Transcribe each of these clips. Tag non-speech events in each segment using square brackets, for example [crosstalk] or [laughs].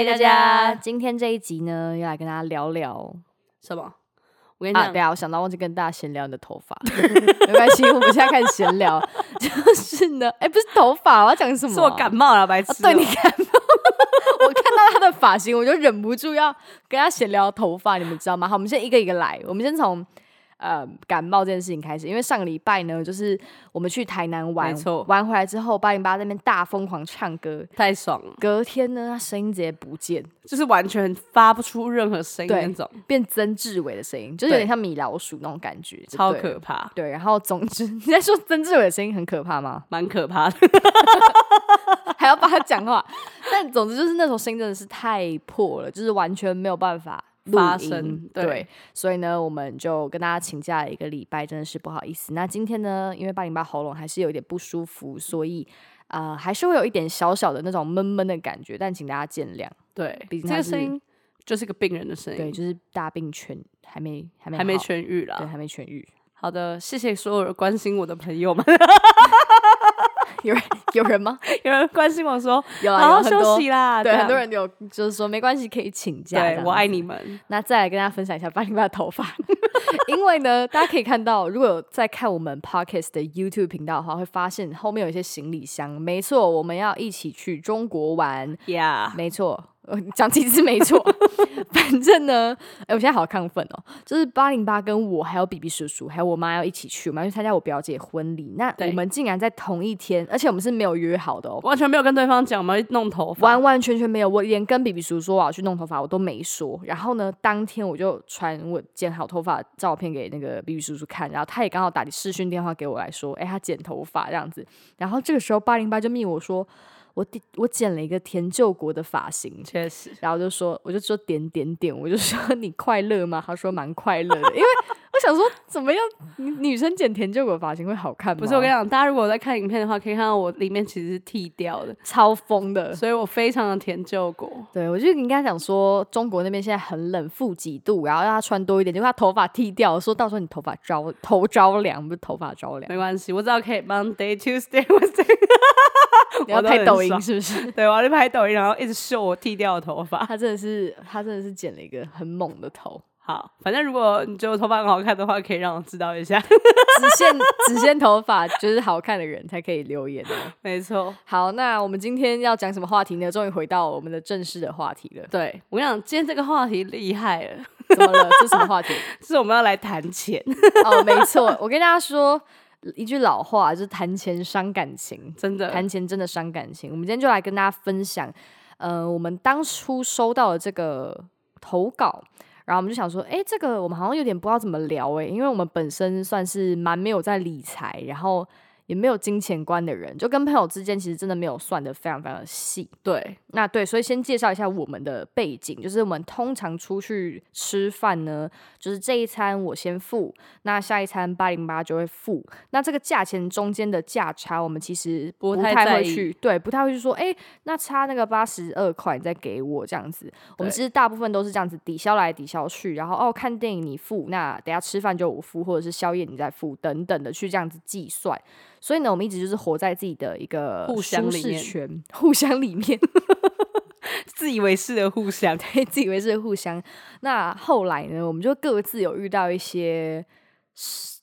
嗨，大家！今天这一集呢，要来跟大家聊聊什么？我跟你啊，讲，对啊，我想到忘记跟大家闲聊你的头发，[laughs] 没关系，我们现在开始闲聊。[laughs] 就是呢，哎、不是头发，我要讲什么？是我感冒了，白痴对你感冒，[laughs] 我看到他的发型，我就忍不住要跟他闲聊头发，你们知道吗？好，我们先一个一个来，我们先从呃感冒这件事情开始，因为上个礼拜呢，就是我们去台南玩，玩回来之后，八零八那边大疯狂唱歌，太爽了，隔天呢，他声音直接不见，就是完全发不出任何声音那种，变曾志伟的声音，就是有点像米老鼠那种感觉，超可怕，对，然后总之，[laughs] 你在说曾志伟的声音很可怕吗？蛮可怕的。[laughs] 还要帮他讲话，但总之就是那首声音真的是太破了，就是完全没有办法录发生对，对所以呢，我们就跟大家请假了一个礼拜，真的是不好意思。那今天呢，因为八零八喉咙还是有一点不舒服，所以呃，还是会有一点小小的那种闷闷的感觉，但请大家见谅。对，毕竟这个声音就是个病人的声音对，音，就是大病痊还没还没还没，痊愈啦。还没痊愈。好的，谢谢所有关心我的朋友们，[laughs] [laughs] 有人有人吗？[laughs] 有人关心我说有啊，好好休有很多息啦，对，很多人有就是说没关系，可以请假。对我爱你们，那再来跟大家分享一下八零八的头发，[laughs] 因为呢，大家可以看到，如果有在看我们 podcast 的 YouTube 频道的话，会发现后面有一些行李箱。没错，我们要一起去中国玩。呀，没错，呃讲几次没错。[laughs] 反正呢，哎、我现在好亢奋哦！就是八零八跟我还有 B B 叔叔还有我妈要一起去，我们要去参加我表姐婚礼。那我们竟然在同一天，而且我们是没有约好的哦。完全没有跟对方讲我们弄头发，完完全全没有，我连跟 B B 叔叔说我要去弄头发，我都没说。然后呢，当天我就传我剪好头发的照片给那个 B B 叔叔看，然后他也刚好打视讯电话给我来说，哎，他剪头发这样子。然后这个时候八零八就密我说，我第我剪了一个田救国的发型。确实，然后就说，我就说点点点，我就说 [laughs] 你快乐吗？他说蛮快乐的，因为我想说，怎么样，女女生剪甜酒果发型会好看吗？不是我跟你讲，大家如果在看影片的话，可以看到我里面其实是剃掉的，[laughs] 超疯的，所以我非常的甜酒果。对，我就跟他讲说，中国那边现在很冷，负几度，然后让他穿多一点。结果他头发剃掉，说到时候你头发着头着凉，不是头发着凉。没关系，我知道可以 Monday Tuesday Wednesday，[laughs] 你要拍抖音 [laughs] 是不是？对，我要去拍抖音，然后一直秀我剃掉的头发。他真的是，他真的是剪了一个很猛的头，好，反正如果你觉得我头发很好看的话，可以让我知道一下。[laughs] 只限只限头发就是好看的人才可以留言哦。没错，好，那我们今天要讲什么话题呢？终于回到我们的正式的话题了。对我跟你讲，今天这个话题厉害了，怎么了？这是什么话题？[laughs] 是我们要来谈钱，[laughs] 哦，没错，我跟大家说一句老话，就是谈钱伤感情。真的。谈钱真的伤感情。我们今天就来跟大家分享，呃，我们当初收到的这个投稿，然后我们就想说，哎，这个我们好像有点不知道怎么聊，诶，因为我们本身算是蛮没有在理财，然后也没有金钱观的人，就跟朋友之间其实真的没有算的非常非常的细。对，那对，所以先介绍一下我们的背景，就是我们通常出去吃饭呢，就是这一餐我先付，那下一餐八零八就会付。那这个价钱中间的价差，我们其实不不太会去，对，不太会去说，哎、那差那个八十二块，你再给我这样子。我们其实大部分都是这样子抵消来抵消去，然后哦，看电影你付，那等下吃饭就我付，或者是宵夜你再付，等等的去这样子计算。所以呢，我们一直就是活在自己的一个互相舒里面适圈，互相里面。[laughs] 自以为是的互相，对，自以为是的互相。那后来呢，我们就各自有遇到一些，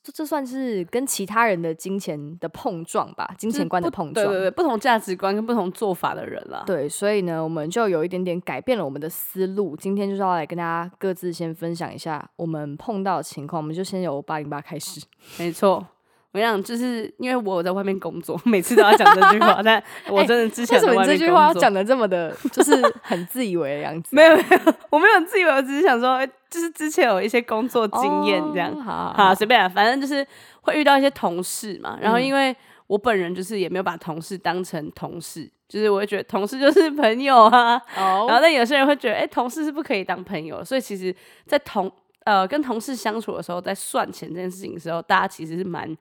这这算是跟其他人的金钱的碰撞吧，金钱观的碰撞。对对对，不同价值观跟不同做法的人啦。对所以呢，我们就有一点点改变了我们的思路。今天就是要来跟大家各自先分享一下我们碰到的情况。我们就先由八零八开始。没错。我跟你讲，就是因为我有在外面工作，[laughs] 每次都要讲这句话，[laughs] 但我真的之前为什么这句话要讲的这么的，就是很自以为的样子？没 [laughs] 有没有，我没有自以为，我只是想说，哎就是之前有一些工作经验这样。哦好好，随便啊，反正就是会遇到一些同事嘛，然后嗯因为我本人就是也没有把同事当成同事，就是我会觉得同事就是朋友啊，哦然后但有些人会觉得，哎、同事是不可以当朋友，所以其实，在同呃跟同事相处的时候，在算钱这件事情的时候，大家其实是蛮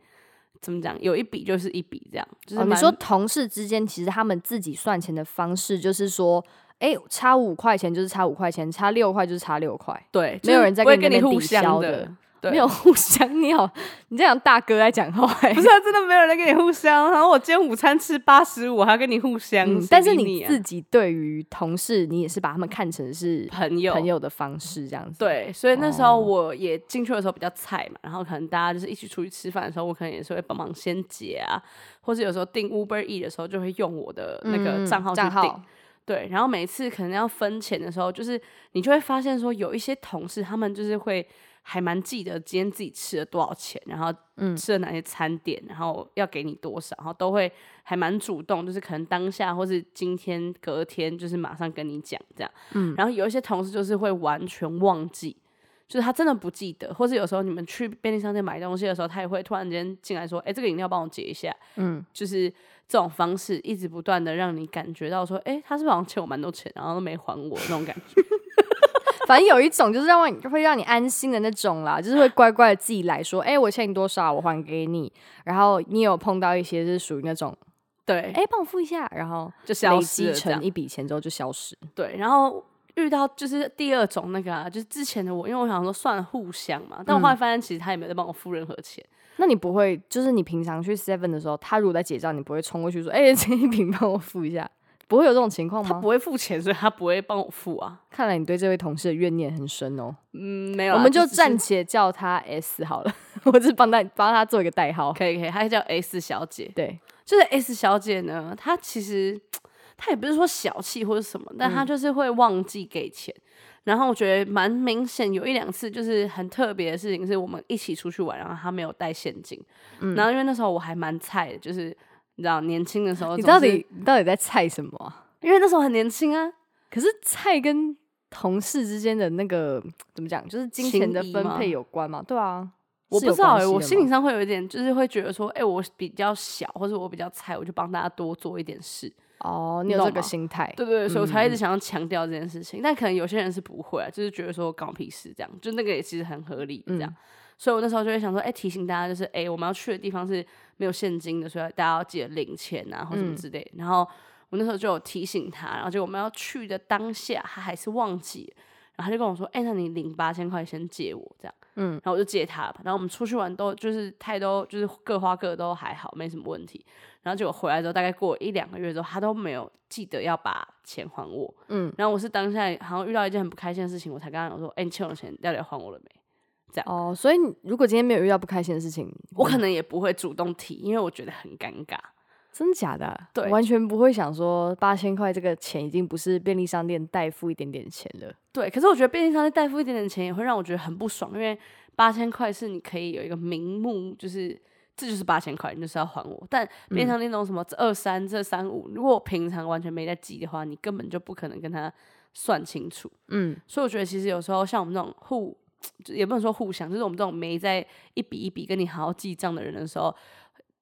怎么讲，有一笔就是一笔这样，就是哦，你说同事之间，其实他们自己算钱的方式就是说，哎、差五块钱就是差五块钱，差六块就是差六块，对，没有人在跟你那边抵跟互相消的的。对没有互相，你好，你这样大哥在讲话、欸，[laughs] 不是、啊、真的没有人跟你互相。然后我今天午餐吃八十五，还要跟你互相，嗯但是你自己对于同事，你也是把他们看成是朋友朋友的方式这样子。，对，所以那时候哦我也进去的时候比较菜嘛，然后可能大家就是一起出去吃饭的时候，我可能也是会帮忙先结啊，或者有时候订 Uber E 的时候就会用我的那个嗯账号去订。账号，对，然后每次可能要分钱的时候，就是你就会发现说，有一些同事他们就是会还蛮记得今天自己吃了多少钱，然后嗯吃了哪些餐点，然后要给你多少，然后都会还蛮主动，就是可能当下或是今天隔天就是马上跟你讲这样。嗯然后有一些同事就是会完全忘记。就是他真的不记得，或者有时候你们去便利商店买东西的时候，他也会突然间进来说：“哎、这个饮料帮我结一下。”嗯，就是这种方式，一直不断的让你感觉到说，哎、他是不是好像欠我蛮多钱，然后都没还我那种感觉。反正有一种就是让你会让你安心的那种啦，就是会乖乖的自己来说，哎、我欠你多少，我还给你。然后你有碰到一些是属于那种，对，哎、帮我付一下，然后就消累积失成一笔钱之后就消失。对，然后遇到就是第二种那个啊，就是之前的我，因为我想说算了互相嘛，但我后来发现其实他也没有在帮我付任何钱。那你不会，就是你平常去 Seven 的时候，他如果在结账，你不会冲过去说，哎、这一瓶帮我付一下，不会有这种情况吗？他不会付钱，所以他不会帮我付啊。看来你对这位同事的怨念很深哦。嗯，没有，我们就暂且叫他 S 好了，[laughs] 我是帮他帮他做一个代号。可以可以，他叫 S 小姐。对，就是 S 小姐呢，她其实她也不是说小气或者什么，但她嗯就是会忘记给钱。然后我觉得蛮明显，有一两次就是很特别的事情，是我们一起出去玩，然后她没有带现金。嗯然后因为那时候我还蛮菜的，就是你知道年轻的时候，你到底你到底在菜什么啊？因为那时候很年轻啊，可是菜跟同事之间的那个怎么讲，就是金钱的分配有关嘛？对啊，我不知道哎、我心理上会有一点，就是会觉得说，哎、我比较小，或者我比较菜，我就帮大家多做一点事。哦，你有这个心态，对对对，所以我才一直嗯想要强调这件事情。但可能有些人是不会啊，就是觉得说关我屁事这样，就那个也其实很合理这样。嗯所以我那时候就会想说，哎、提醒大家就是，哎、我们要去的地方是没有现金的，所以大家要记得领钱啊，或什么嗯之类的。然后我那时候就有提醒他，然后就我们要去的当下，他还是忘记，然后他就跟我说，哎、那你领八千块先借我这样。嗯然后我就借他了吧，然后我们出去玩都就是太多就是各花各的都还好，没什么问题。然后结果回来之后，大概过一两个月之后，他都没有记得要把钱还我。嗯，然后我是当下好像遇到一件很不开心的事情，我才跟他讲说：“哎、你欠我的钱到底还我了没哦，所以你如果今天没有遇到不开心的事情，？”我可能也不会主动提，因为我觉得很尴尬。真的假的啊？对完全不会想说八千块这个钱已经不是便利商店代付一点点钱了。对，可是我觉得便利商店代付一点点钱也会让我觉得很不爽，因为八千块是你可以有一个名目，就是这就是八千块，你就是要还我。但便利商店那种什么这二三、这三五，如果我平常完全没在记的话，你根本就不可能跟他算清楚。嗯，所以我觉得其实有时候像我们这种互，就也不能说互相，就是我们这种没在一笔一笔跟你好好记账的人的时候，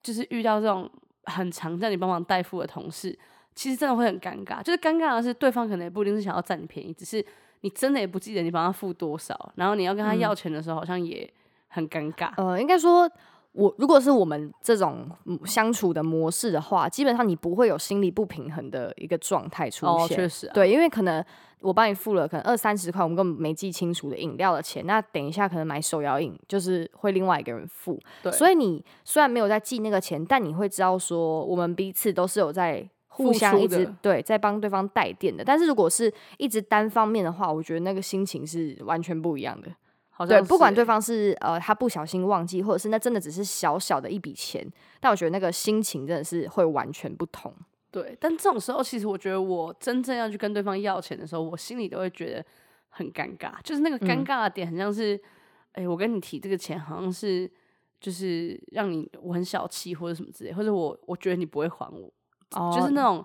就是遇到这种很常叫你帮忙代付的同事，其实真的会很尴尬。就是尴尬的是，对方可能也不一定是想要占你便宜，只是你真的也不记得你帮他付多少，然后你要跟他要钱的时候，好像也很尴尬。呃，应该说，我如果是我们这种嗯相处的模式的话，基本上你不会有心理不平衡的一个状态出哦，现。确实、啊，对，因为可能我帮你付了可能二三十块，我们根本没记清楚的饮料的钱，那等一下可能买手摇饮就是会另外一个人付，对，所以你虽然没有在记那个钱，但你会知道说我们彼此都是有在。互相一直对在帮对方带电的，但是如果是一直单方面的话，我觉得那个心情是完全不一样的。对，不管对方是呃他不小心忘记，或者是那真的只是小小的一笔钱，但我觉得那个心情真的是会完全不同。对，但这种时候，其实我觉得我真正要去跟对方要钱的时候，我心里都会觉得很尴尬，就是那个尴嗯尬的点，很像是，哎、我跟你提这个钱，好像是就是让你我很小气或者什么之类，或者我我觉得你不会还我，哦就是那种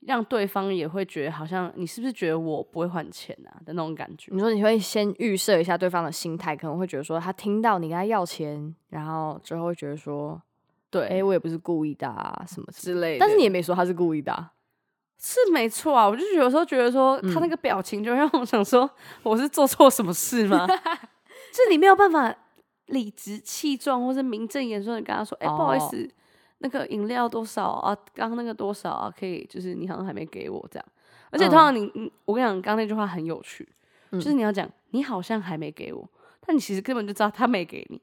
让对方也会觉得好像你是不是觉得我不会还钱啊的那种感觉。你说你会先预设一下对方的心态，可能会觉得说他听到你跟他要钱，然后之后会觉得说，对，哎、我也不是故意的啊什么之类但是你也没说他是故意的、啊，是没错啊，我就有时候觉得说他那个表情就让我想说，我是做错什么事吗？[laughs] 就你没有办法理直气壮或是名正言顺的跟他说，哎、不好意哦思，那个饮料多少啊？刚刚那个多少啊？可以，就是你好像还没给我这样。而且通常你，你我跟你讲，刚刚那句话很有趣，就是你要讲你好像还没给我，但你其实根本就知道他没给你。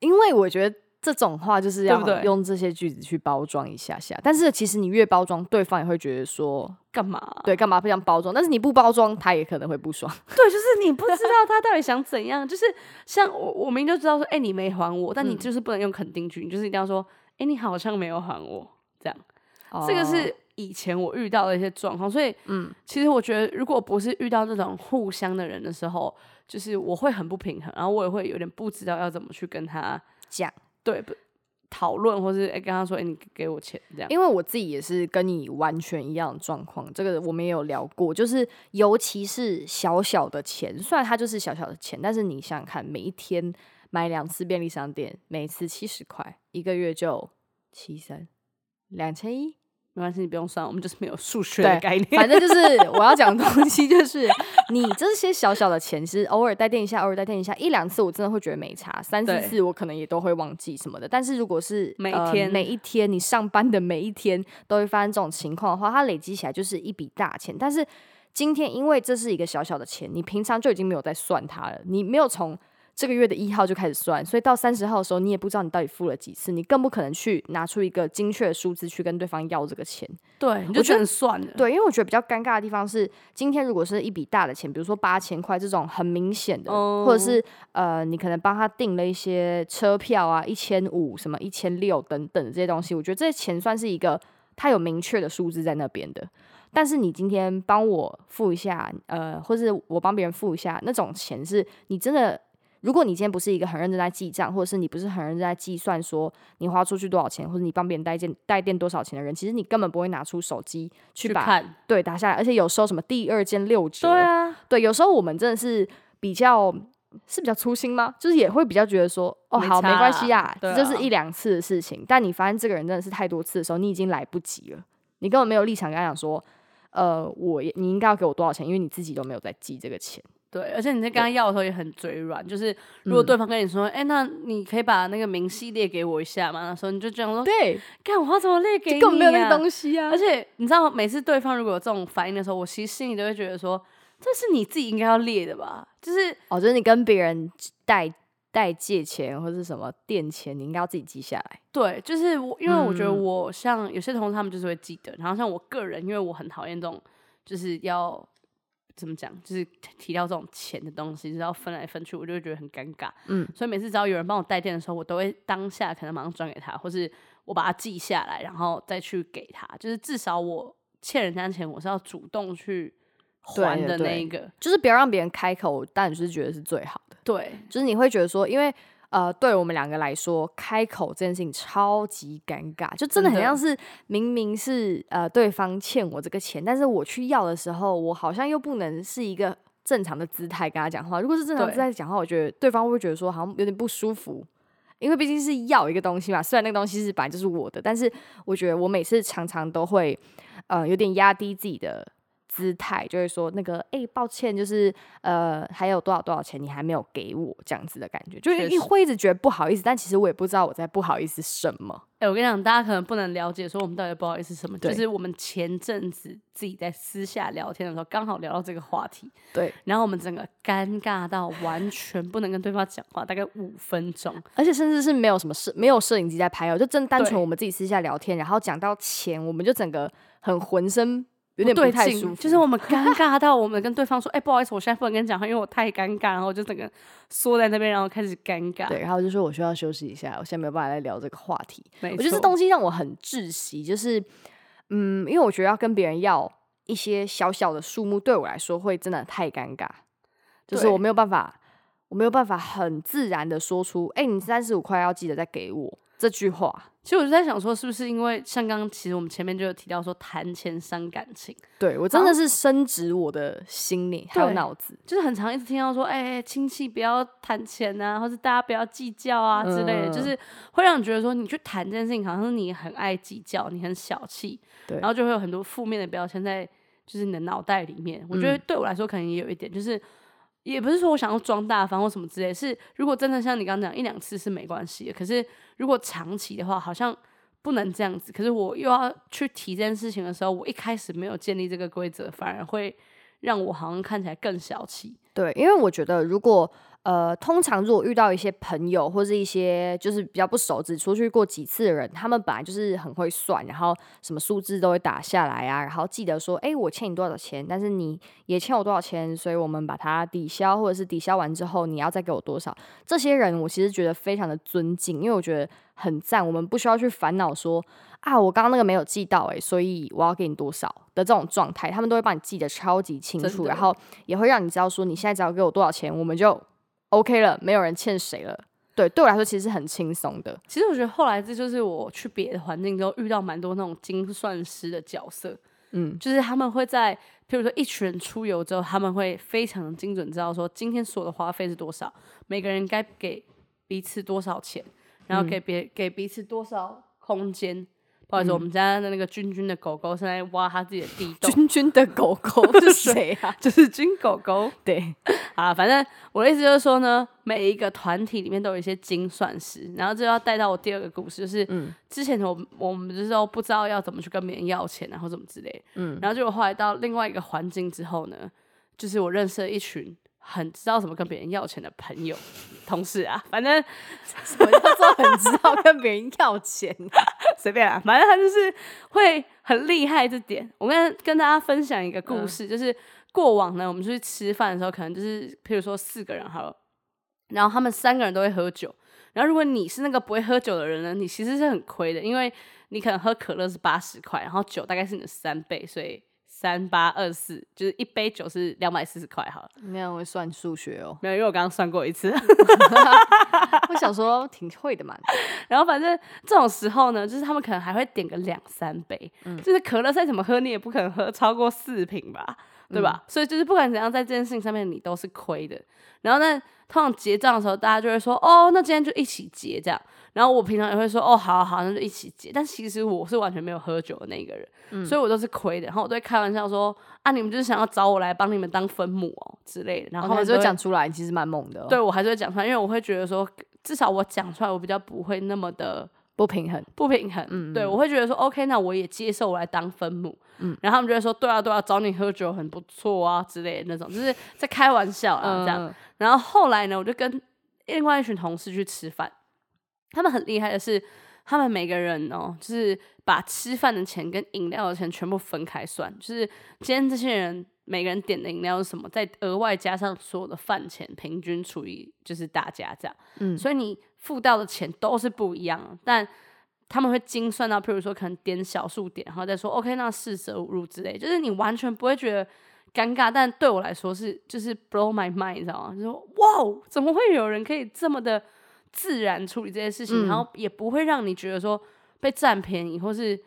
因为我觉得这种话就是要用这些句子去包装一下下，但是其实你越包装，对方也会觉得说，干嘛啊、对，干嘛不想包装？但是你不包装，他也可能会不爽。[laughs] 对，就是你不知道他到底想怎样。就是像我，我明明就知道说，哎、你没还我，但你嗯就是不能用肯定句，你就是一定要说，哎、你好像没有还我，这样。这个哦是以前我遇到的一些状况，所以，嗯，其实我觉得，如果不是遇到这种互相的人的时候，就是我会很不平衡，然后我也会有点不知道要怎么去跟他讲，对不讨论，或是哎、跟他说，哎、你给我钱这样。因为我自己也是跟你完全一样的状况，这个我们也有聊过，就是尤其是小小的钱，虽然它就是小小的钱，但是你想想看，每一天买两次便利商店，每次七十块，一个月就七三两千一。没关系，你不用算，我们就是没有数学的概念。反正就是 [laughs] 我要讲的东西，就是你这些小小的钱，其实偶尔带电一下，偶尔带电一下，一两次我真的会觉得没差，三四次我可能也都会忘记什么的。但是如果是呃每天每一天你上班的每一天都会发生这种情况的话，它累积起来就是一笔大钱。但是今天因为这是一个小小的钱，你平常就已经没有在算它了，你没有从这个月的一号就开始算，所以到三十号的时候，你也不知道你到底付了几次，你更不可能去拿出一个精确的数字去跟对方要这个钱。对，你就觉得能算了。对，因为我觉得比较尴尬的地方是，今天如果是一笔大的钱，比如说八千块这种很明显的，或者是呃，你可能帮他订了一些车票啊，一千五、什么一千六等等的这些东西，我觉得这些钱算是一个他有明确的数字在那边的。但是你今天帮我付一下，呃，或是我帮别人付一下，那种钱是你真的。如果你今天不是一个很认真在记账，或者是你不是很认真在计算说你花出去多少钱，或者你帮别人带件带电多少钱的人，其实你根本不会拿出手机去看，对打下来，而且有时候什么第二件六折，对啊，对，有时候我们真的是比较是比较粗心吗？就是也会比较觉得说，哦，好，没关系啊，对这就是啊一两次的事情。但你发现这个人真的是太多次的时候，你已经来不及了，你根本没有立场跟他讲说，呃，我也你应该要给我多少钱，因为你自己都没有在记这个钱。对，而且你在跟他要的时候也很嘴软，就是如果嗯对方跟你说，哎、那你可以把那个明细列给我一下吗？那时候你就这样说，对，看我要怎么列给你、啊？根本没有那个东西啊而。且你知道，每次对方如果有这种反应的时候，我其实心里都会觉得说，这是你自己应该要列的吧？就是哦，就是你跟别人贷贷借钱或是什么垫钱，你应该要自己记下来。对，就是我，因为我觉得嗯我像有些同事他们就是会记得，然后像我个人，因为我很讨厌这种就是要怎么讲，就是提到这种钱的东西，就是要分来分去，我就会觉得很尴尬。嗯，所以每次只要有人帮我带电的时候，我都会当下可能马上转给他，或是我把它记下来，然后再去给他。就是至少我欠人家钱，我是要主动去还的那一个。就是不要让别人开口，但你是觉得是最好的。对，就是你会觉得说，因为呃，对我们两个来说，开口这件事情超级尴尬，就真的很像是明明是呃对方欠我这个钱，但是我去要的时候，我好像又不能是一个正常的姿态跟他讲话。如果是正常姿态讲话，我觉得对方会觉得说好像有点不舒服。因为毕竟是要一个东西嘛，虽然那个东西是本来就是我的，但是我觉得我每次常常都会，呃，有点压低自己的姿态，就会说那个，哎、抱歉，就是呃，还有多少多少钱你还没有给我这样子的感觉，就是一会一直觉得不好意思，但其实我也不知道我在不好意思什么。哎、我跟你讲，大家可能不能了解说我们到底不好意思什么，就是我们前阵子自己在私下聊天的时候，刚好聊到这个话题，对，然后我们整个尴尬到完全不能跟对方讲话，大概五分钟。而且甚至是没有什么摄没有摄影机在拍哦，就真单纯我们自己私下聊天，然后讲到钱，我们就整个很浑身有点不太舒服，就是我们尴尬到我们跟对方说：“哎、不好意思，我现在不能跟你讲话，因为我太尴尬。”然后我就整个缩在那边，然后开始尴尬。对，然后就说我需要休息一下，我现在没有办法来聊这个话题。我觉得这东西让我很窒息，就是嗯，因为我觉得要跟别人要一些小小的数目，对我来说会真的太尴尬，就是我没有办法，我没有办法很自然的说出，哎、你三十五块要记得再给我这句话。其实我就在想说，是不是因为像刚刚其实我们前面就有提到说谈钱伤感情，对我真的是深植我的心里还有对脑子，就是很常一直听到说，哎、亲戚不要谈钱啊，或是大家不要计较啊之类的，嗯就是会让你觉得说，你去谈这件事情，好像是你很爱计较，你很小气，对然后就会有很多负面的标签在就是你的脑袋里面。我觉得嗯对我来说，可能也有一点，就是也不是说我想要装大方或什么之类，是如果真的像你刚刚讲一两次是没关系的，可是如果长期的话，好像。不能这样子，可是我又要去提这件事情的时候，我一开始没有建立这个规则，反而会让我好像看起来更小气。对，因为我觉得如果呃，通常如果遇到一些朋友或是一些就是比较不熟，只出去过几次的人，他们本来就是很会算，然后什么数字都会打下来啊，然后记得说，哎，我欠你多少钱，但是你也欠我多少钱，所以我们把它抵消，或者是抵消完之后你要再给我多少。这些人我其实觉得非常的尊敬，因为我觉得很赞，我们不需要去烦恼说啊，我刚刚那个没有记到，诶，所以我要给你多少的这种状态，他们都会帮你记得超级清楚，然后也会让你知道说你现在只要给我多少钱，我们就。OK 了，没有人欠谁了。对，对我来说其实很轻松的。其实我觉得后来这就是我去别的环境之后遇到蛮多那种精算师的角色。嗯，就是他们会在，譬如说一群人出游之后，他们会非常精准知道说今天所有的花费是多少，每个人该给彼此多少钱，然后给别给彼此多少空间。不好意思，我们家的那个君君的狗狗正在挖他自己的地洞。[laughs] 君君的狗狗 [laughs] 是谁啊？[laughs] 就是君狗狗。对，啊，反正我的意思就是说呢，每一个团体里面都有一些精算师，然后就要带到我第二个故事，就是之前我我们就是说不知道要怎么去跟别人要钱，然后怎么之类，嗯，然后结果后来到另外一个环境之后呢，就是我认识了一群。很知道怎么跟别人要钱的朋友、[laughs] 同事啊，反正 [laughs] 什么叫做很知道跟别人要钱？[laughs] 随便啊，反正他就是会很厉害这点。我跟跟大家分享一个故事，就是过往呢，我们出去吃饭的时候，可能就是譬如说四个人好了，然后他们三个人都会喝酒，然后如果你是那个不会喝酒的人呢，你其实是很亏的，因为你可能喝可乐是八十块，然后酒大概是你的三倍，所以。三八二四，就是一杯酒是两百四十块，好了。没有会算数学哦，没有，因为我刚刚算过一次。[laughs] [laughs] 我想说挺会的嘛。然后反正这种时候呢，就是他们可能还会点个两三杯，就是可乐再怎么喝，你也不可能喝超过四瓶吧，对吧？所以就是不管怎样，在这件事情上面你都是亏的。然后呢，通常结账的时候，大家就会说：“哦，那今天就一起结这样。”然后我平常也会说：“哦，好好，那就一起结。”但其实我是完全没有喝酒的那个人，所以我都是亏的。然后我都会开玩笑说：“啊，你们就是想要找我来帮你们当分母哦之类的。”然后还是会讲出来，其实蛮猛的。对我还是会讲出来，因为我会觉得说，至少我讲出来，我比较不会那么的不平衡，不平衡。嗯，对我会觉得说：“OK，那我也接受我来当分母。”嗯，然后他们就会说：“对啊，对啊，找你喝酒很不错啊之类的那种，就是在开玩笑啊这样。”然后后来呢，我就跟另外一群同事去吃饭。他们很厉害的是，他们每个人哦，就是把吃饭的钱跟饮料的钱全部分开算。就是今天这些人每个人点的饮料是什么，再额外加上所有的饭钱，平均除以就是大家这样。嗯，所以你付到的钱都是不一样。但他们会精算到，譬如说可能点小数点，然后再说 OK，那四舍五入之类，就是你完全不会觉得尴尬。但对我来说是就是 blow my mind，你知道吗？就说哇，怎么会有人可以这么的？自然处理这些事情，然后也不会让你觉得说被占便宜，或是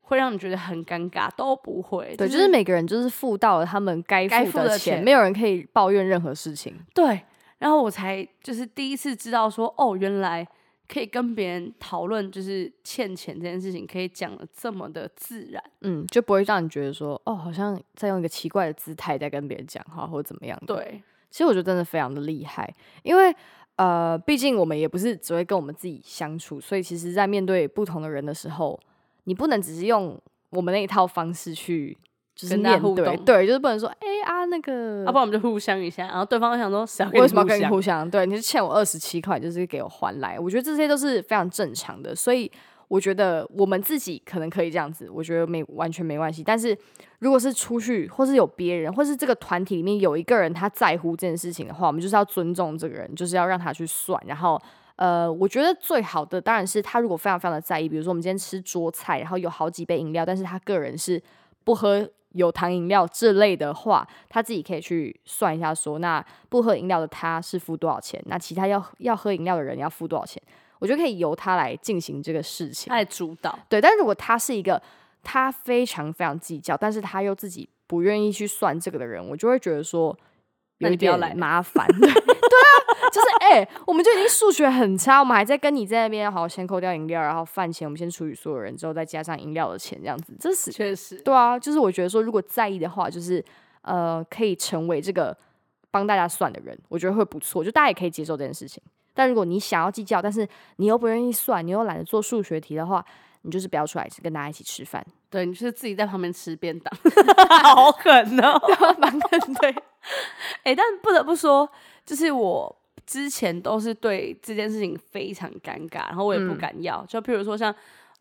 会让你觉得很尴尬，都不会。对，就是每个人就是付到了他们该付的钱，没有人可以抱怨任何事情。对，然后我才就是第一次知道说，哦，原来可以跟别人讨论就是欠钱这件事情，可以讲的这么的自然，嗯，就不会让你觉得说，哦，好像在用一个奇怪的姿态在跟别人讲话，或者怎么样。对，其实我觉得真的非常的厉害，因为。呃，毕竟我们也不是只会跟我们自己相处，所以其实，在面对不同的人的时候，你不能只是用我们那一套方式去就是面对，对，就是不能说，哎啊那个，要不然我们就互相一下，然后对方想说，为什么要跟你互相？对，你是欠我二十七块，就是给我还来，我觉得这些都是非常正常的，所以。我觉得我们自己可能可以这样子，我觉得没完全没关系。但是如果是出去，或是有别人，或是这个团体里面有一个人他在乎这件事情的话，我们就是要尊重这个人，就是要让他去算。然后，呃，我觉得最好的当然是他如果非常非常的在意，比如说我们今天吃桌菜，然后有好几杯饮料，但是他个人是不喝有糖饮料这类的话，他自己可以去算一下，说那不喝饮料的他是付多少钱，那其他要要喝饮料的人要付多少钱。我觉得可以由他来进行这个事情，来主导。对，但如果他是一个他非常非常计较，但是他又自己不愿意去算这个的人，我就会觉得说有一点麻烦。就是哎，我们就已经数学很差，我们还在跟你在那边好先扣掉饮料，然后饭钱我们先除以所有人之后再加上饮料的钱，这样子，这是确实对啊。就是我觉得说，如果在意的话，就是呃，可以成为这个帮大家算的人，我觉得会不错，就大家也可以接受这件事情。但如果你想要计较，但是你又不愿意算，你又懒得做数学题的话，你就是不要出来跟大家一起吃饭。对，你就是自己在旁边吃便当，[laughs] 好狠哦，蛮狠。对，[laughs] 哎，但不得不说，就是我之前都是对这件事情非常尴尬，然后我也不嗯。敢要。就譬如说像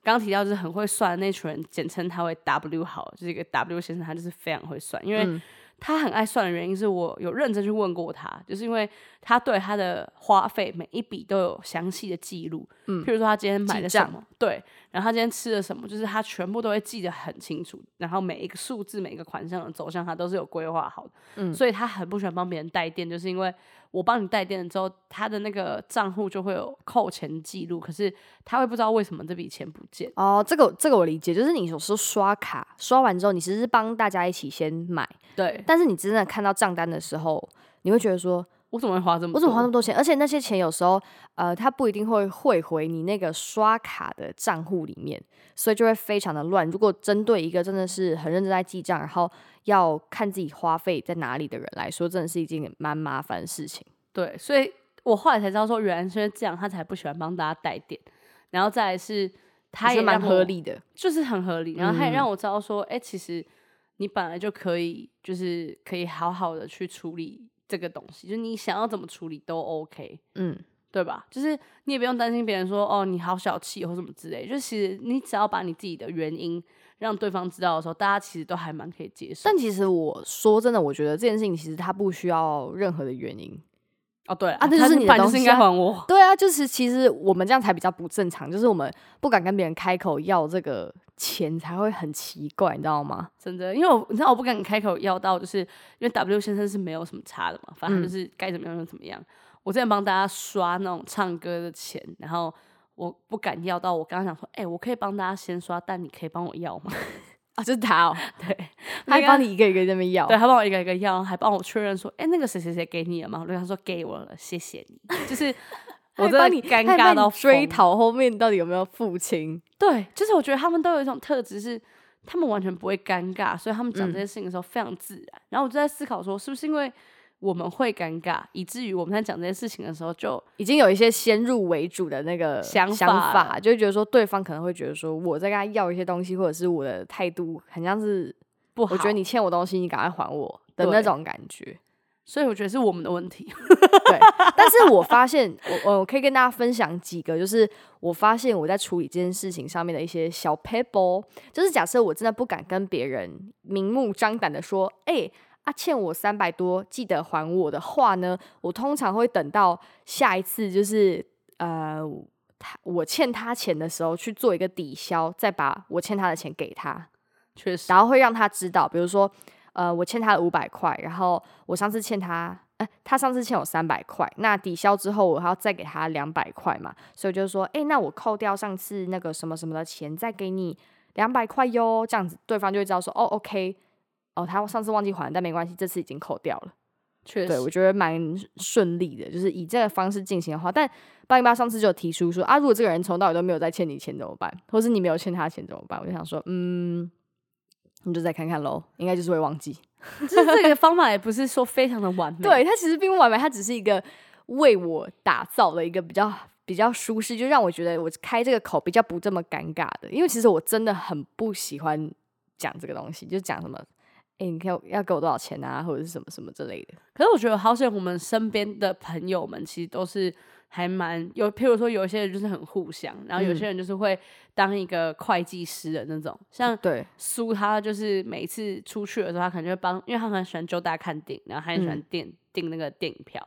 刚刚提到，就是很会算的那群人，简称他为 W 好，就是一个 W 先生，他就是非常会算，因为嗯。他很爱算的原因是我有认真去问过他，就是因为他对他的花费每一笔都有详细的记录，嗯。譬如说他今天买了什么，对，然后他今天吃了什么，就是他全部都会记得很清楚，然后每一个数字、每一个款项的走向，他都是有规划好的，嗯。所以他很不喜欢帮别人带电，就是因为我帮你带电了之后，他的那个账户就会有扣钱记录，可是他会不知道为什么这笔钱不见。哦，这个这个我理解，就是你有时候刷卡刷完之后，你其实是帮大家一起先买，对，但是你真的看到账单的时候，你会觉得说，我怎么会花这么多？我怎么花那么多钱？而且那些钱有时候，呃，它不一定会汇回你那个刷卡的账户里面，所以就会非常的乱。如果针对一个真的是很认真在记账，然后要看自己花费在哪里的人来说，真的是一件蛮麻烦的事情。对，所以我后来才知道说，原来是因为这样，他才不喜欢帮大家带点。然后再来是，他也是蛮合理的。就是很合理。然后他也嗯让我知道说，哎、其实你本来就可以，就是可以好好的去处理这个东西，就是你想要怎么处理都 OK。嗯，对吧？就是你也不用担心别人说哦你好小气或什么之类，就其实你只要把你自己的原因让对方知道的时候，大家其实都还蛮可以接受。但其实我说真的，我觉得这件事情其实它不需要任何的原因。哦对啊这就是你的东西应该啊还我。对啊，就是其实我们这样才比较不正常，就是我们不敢跟别人开口要这个钱，才会很奇怪，你知道吗？真的，因为我你知道我不敢开口要到，就是因为 W 先生是没有什么差的嘛，反正就是该怎么样就怎么样。我之前帮大家刷那种唱歌的钱，然后我不敢要到，我刚刚想说，哎、我可以帮大家先刷，但你可以帮我要吗？[laughs] 啊，就是他哦，对，他还帮你一个一个在那边要。对他帮我一个一个要，还帮我确认说，哎、那个谁谁谁给你了吗？我就跟他说给我了，谢谢你。就是我真的尴尬到追讨后面到底有没有付清。对，就是我觉得他们都有一种特质是，他们完全不会尴尬，所以他们讲嗯这些事情的时候非常自然。然后我就在思考说，是不是因为我们会尴尬，以至于我们在讲这些事情的时候就已经有一些先入为主的那个想想法法，就会觉得说对方可能会觉得说我在跟他要一些东西，或者是我的态度很像是不好。我觉得你欠我东西，你赶快还我的那种感觉。所以我觉得是我们的问题。[laughs] 对，但是我发现，我我可以跟大家分享几个，就是我发现我在处理这件事情上面的一些小 pebble，就是假设我真的不敢跟别人明目张胆的说，哎、啊欠我三百多，记得还我的话呢，我通常会等到下一次，就是呃。他我欠他钱的时候去做一个抵消，再把我欠他的钱给他，确实，然后会让他知道，比如说，呃，我欠他五百块，然后我上次欠他，哎、他上次欠我三百块，那抵消之后我还要再给他两百块嘛，所以就是说，哎、那我扣掉上次那个什么什么的钱，再给你两百块哟，这样子对方就会知道说，哦，OK，哦，他上次忘记还，但没关系，这次已经扣掉了。确实，对我觉得蛮顺利的，就是以这个方式进行的话，但八零八上次就有提出说啊，如果这个人从头到尾都没有再欠你钱怎么办？或是你没有欠他钱怎么办？我就想说，嗯，你就再看看喽，应该就是会忘记。就是这个方法也不是说非常的完美。对，它其实并不完美，它只是一个为我打造的一个比较比较舒适，就让我觉得我开这个口比较不这么尴尬的。因为其实我真的很不喜欢讲这个东西，就讲什么，哎、你看要给我多少钱啊，或者是什么什么之类的。可是我觉得好险，我们身边的朋友们其实都是还蛮有，譬如说有一些人就是很互相，然后有嗯。些人就是会当一个会计师的那种，像对，苏他就是每一次出去的时候，他可能就会帮，因为他很喜欢揪大家看电影，然后他很喜欢嗯。订订那个电影票，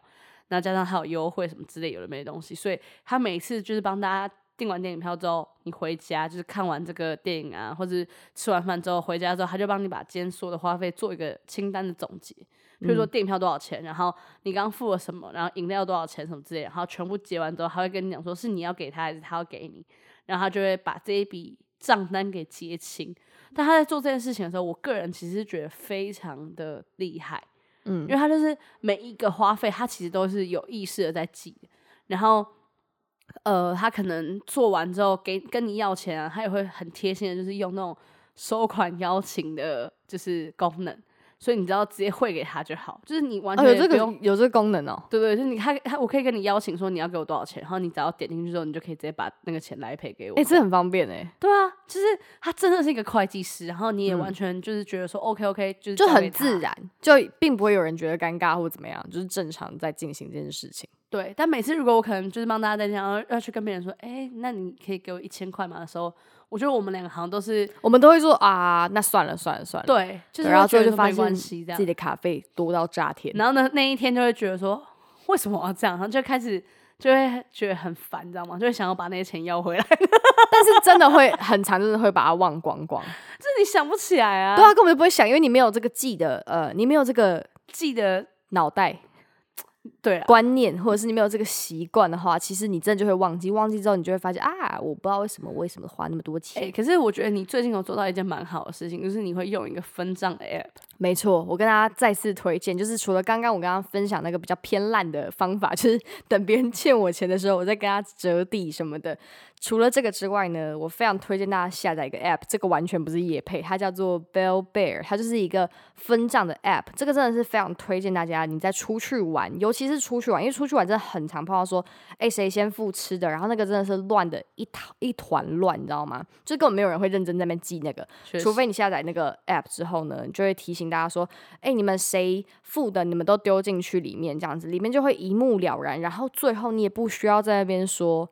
然后加上还有优惠什么之类有的没的东西，所以他每次就是帮大家订完电影票之后，你回家就是看完这个电影啊，或者吃完饭之后回家之后，他就帮你把今天所有的花费做一个清单的总结，比如说嗯电影票多少钱，然后你刚付了什么，然后饮料多少钱什么之类的，然后全部结完之后，他会跟你讲说是你要给他还是他要给你，然后他就会把这一笔账单给结清。但他在做这件事情的时候，我个人其实觉得非常的厉害，嗯因为他就是每一个花费，他其实都是有意识的在记，然后。呃，他可能做完之后给跟你要钱啊，他也会很贴心的，就是用那种收款邀请的，就是功能，所以你只要直接汇给他就好，[laughs] 就是你完哦，有这个有这个功能哦。对对，就是你他他我可以跟你邀请说你要给我多少钱，然后你只要点进去之后，你就可以直接把那个钱来赔给我。哎、这很方便哎、对啊，就是他真的是一个会计师，然后你也嗯完全就是觉得说 OK OK，就是就很自。然，就并不会有人觉得尴尬或怎么样，就是正常在进行这件事情。对，但每次如果我可能就是帮大家在讲，要去跟别人说，哎、那你可以给我一千块吗的时候，我觉得我们两个好像都是我们都会说啊，那算了算了算了，对，就是然后最后就发现自己。的卡费多到炸天。然后呢，那一天就会觉得说，为什么我要这样？然后就开始就会觉得很烦，你知道吗？就会想要把那些钱要回来，[laughs] 但是真的会很长，真的会把它忘光光。[laughs] 就是你想不起来啊。对啊，根本就不会想，因为你没有这个记的，呃，你没有这个记的脑袋对啊，观念，或者是你没有这个习惯的话，其实你真的就会忘记。忘记之后，你就会发现啊，我不知道为什么为什么花那么多哎、钱。可是我觉得你最近有做到一件蛮好的事情，就是你会用一个分账的 app。没错，我跟大家再次推荐，就是除了刚刚我刚刚分享那个比较偏烂的方法，就是等别人欠我钱的时候，我再跟他折抵什么的。除了这个之外呢，我非常推荐大家下载一个 app，这个完全不是夜配，它叫做 Bell Bear，它就是一个分账的 app。这个真的是非常推荐大家，你在出去玩，尤其是出去玩，因为出去玩真的很常碰到说，哎，谁先付吃的，然后那个真的是乱的一团一团乱，你知道吗？就根本没有人会认真在那边记那个。除非你下载那个 app 之后呢，你就会提醒大家说，哎、你们谁付的，你们都丢进去里面，这样子里面就会一目了然。然后最后你也不需要在那边说，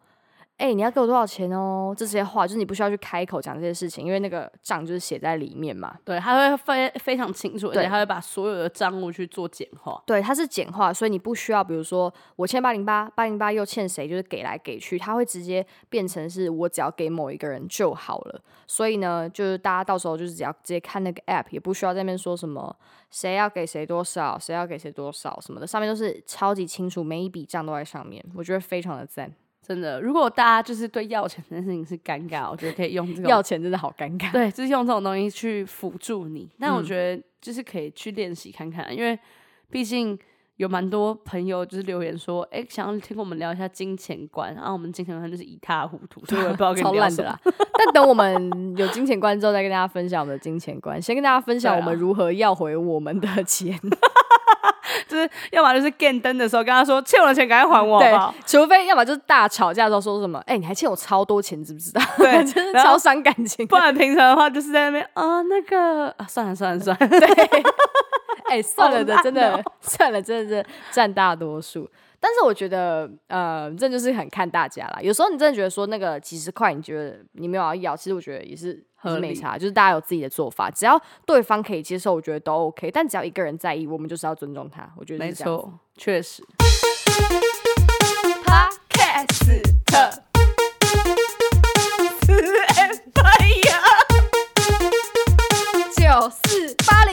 哎、你要给我多少钱哦？这些话就是你不需要去开口讲这些事情，因为那个账就是写在里面嘛。对，他会非非常清楚，而且对他会把所有的账务去做简化。对，它是简化，所以你不需要，比如说我欠八零八，八零八又欠谁，就是给来给去，他会直接变成是我只要给某一个人就好了。所以呢，就是大家到时候就是只要直接看那个 app，也不需要在那边说什么谁要给谁多少，谁要给谁多少什么的，上面都是超级清楚，每一笔账都在上面，我觉得非常的赞。真的，如果大家就是对要钱这件事情是尴尬，我觉得可以用这种要钱真的好尴尬。对，就是用这种东西去辅助你。但我嗯觉得就是可以去练习看看，因为毕竟有蛮多朋友就是留言说，哎、想要听我们聊一下金钱观，然后我们金钱观就是一塌糊涂，所以我也不知道跟超你聊什么烂的啦。但等我们有金钱观之后，再跟大家分享我们的金钱观。先跟大家分享我们如何要回我们的钱。[laughs] 就是要么就是电灯的时候跟他说欠我的钱赶快还我好对不好？，除非要么就是大吵架的时候说什么，哎、你还欠我超多钱，知不知道？对 [laughs] 就是超伤感情。不然平常的话就是在那边啊那个啊算了算了算了，对 [laughs] 哎、算了的，真的、哦算了，真的是占大多数。但是我觉得，呃，这就是很看大家啦。有时候你真的觉得说那个几十块，你觉得你没有要要，其实我觉得也是喝没茶就是大家有自己的做法只要对方可以接受我觉得都 ok 但只要一个人在意我们就是要尊重他我觉得没错确实。他开始了九四八